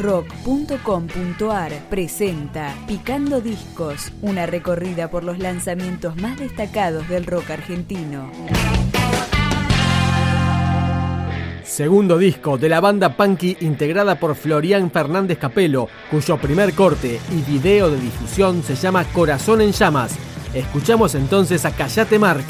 rock.com.ar presenta Picando Discos, una recorrida por los lanzamientos más destacados del rock argentino. Segundo disco de la banda Punky integrada por Florian Fernández Capelo, cuyo primer corte y video de difusión se llama Corazón en Llamas. Escuchamos entonces a Callate Mark.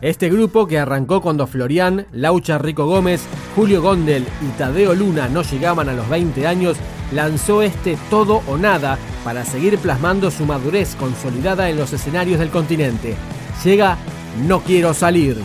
Este grupo que arrancó cuando Florian, Laucha Rico Gómez, Julio Gondel y Tadeo Luna no llegaban a los 20 años, lanzó este Todo o Nada para seguir plasmando su madurez consolidada en los escenarios del continente. Llega No Quiero Salir.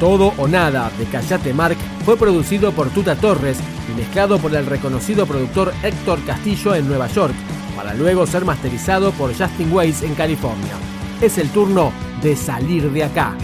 Todo o Nada de Callate Mark fue producido por Tuta Torres y mezclado por el reconocido productor Héctor Castillo en Nueva York, para luego ser masterizado por Justin Weiss en California. Es el turno de salir de acá.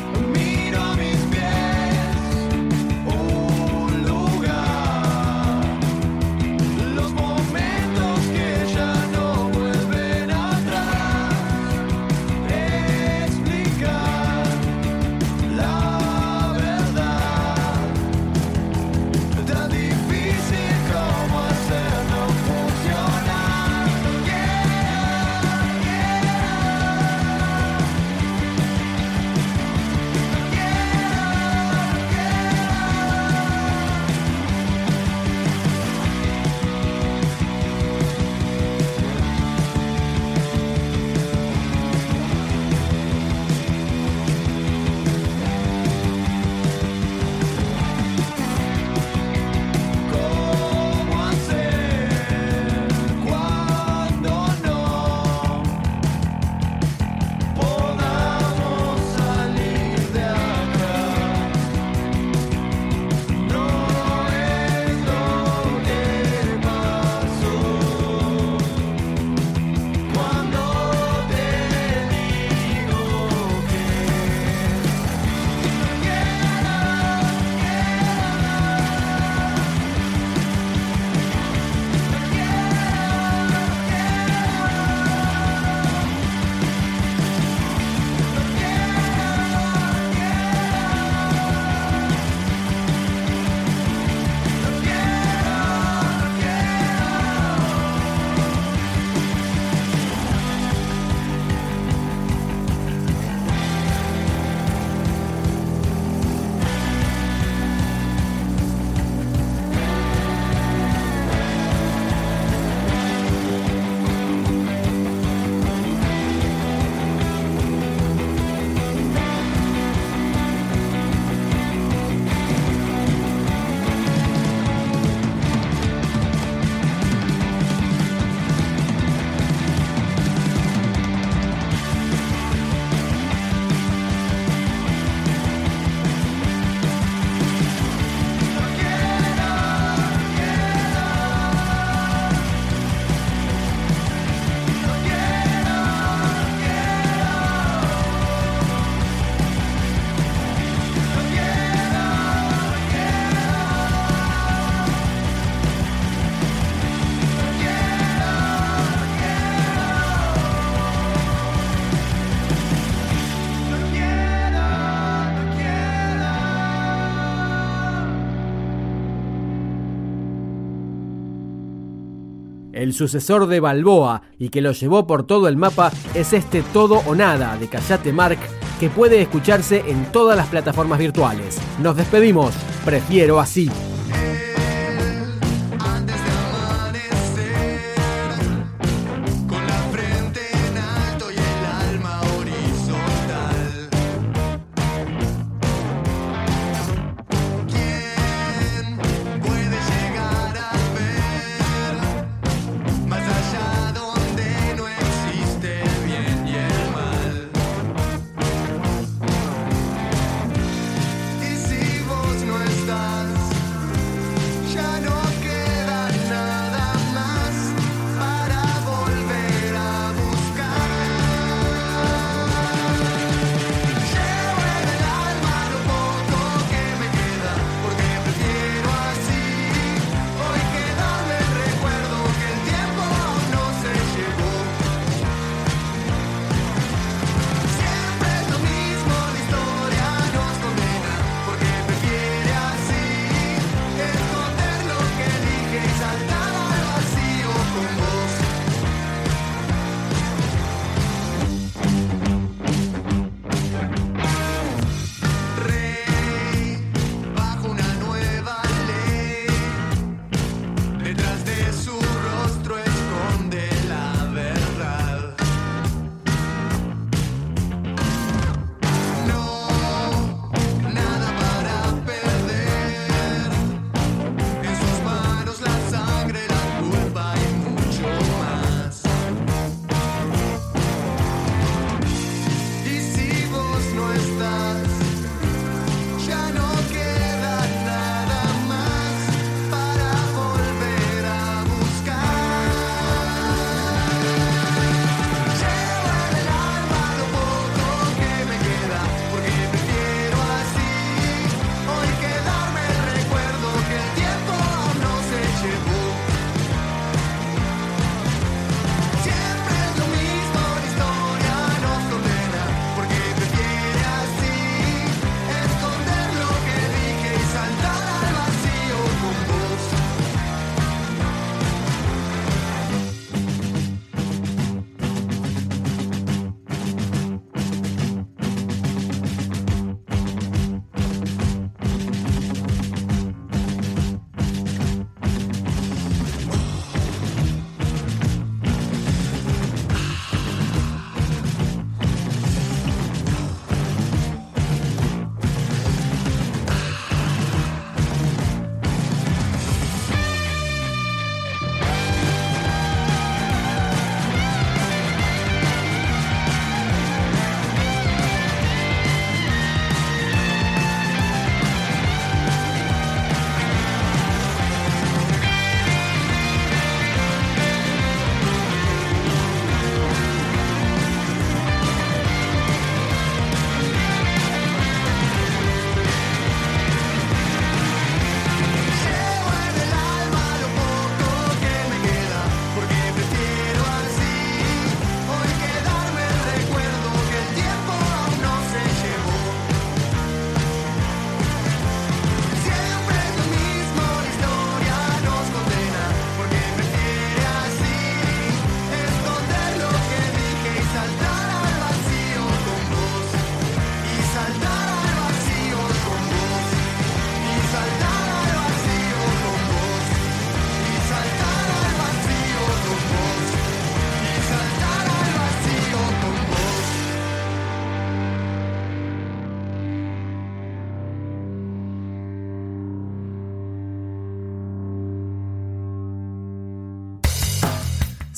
El sucesor de Balboa y que lo llevó por todo el mapa es este Todo o Nada de Callate Mark que puede escucharse en todas las plataformas virtuales. Nos despedimos, prefiero así.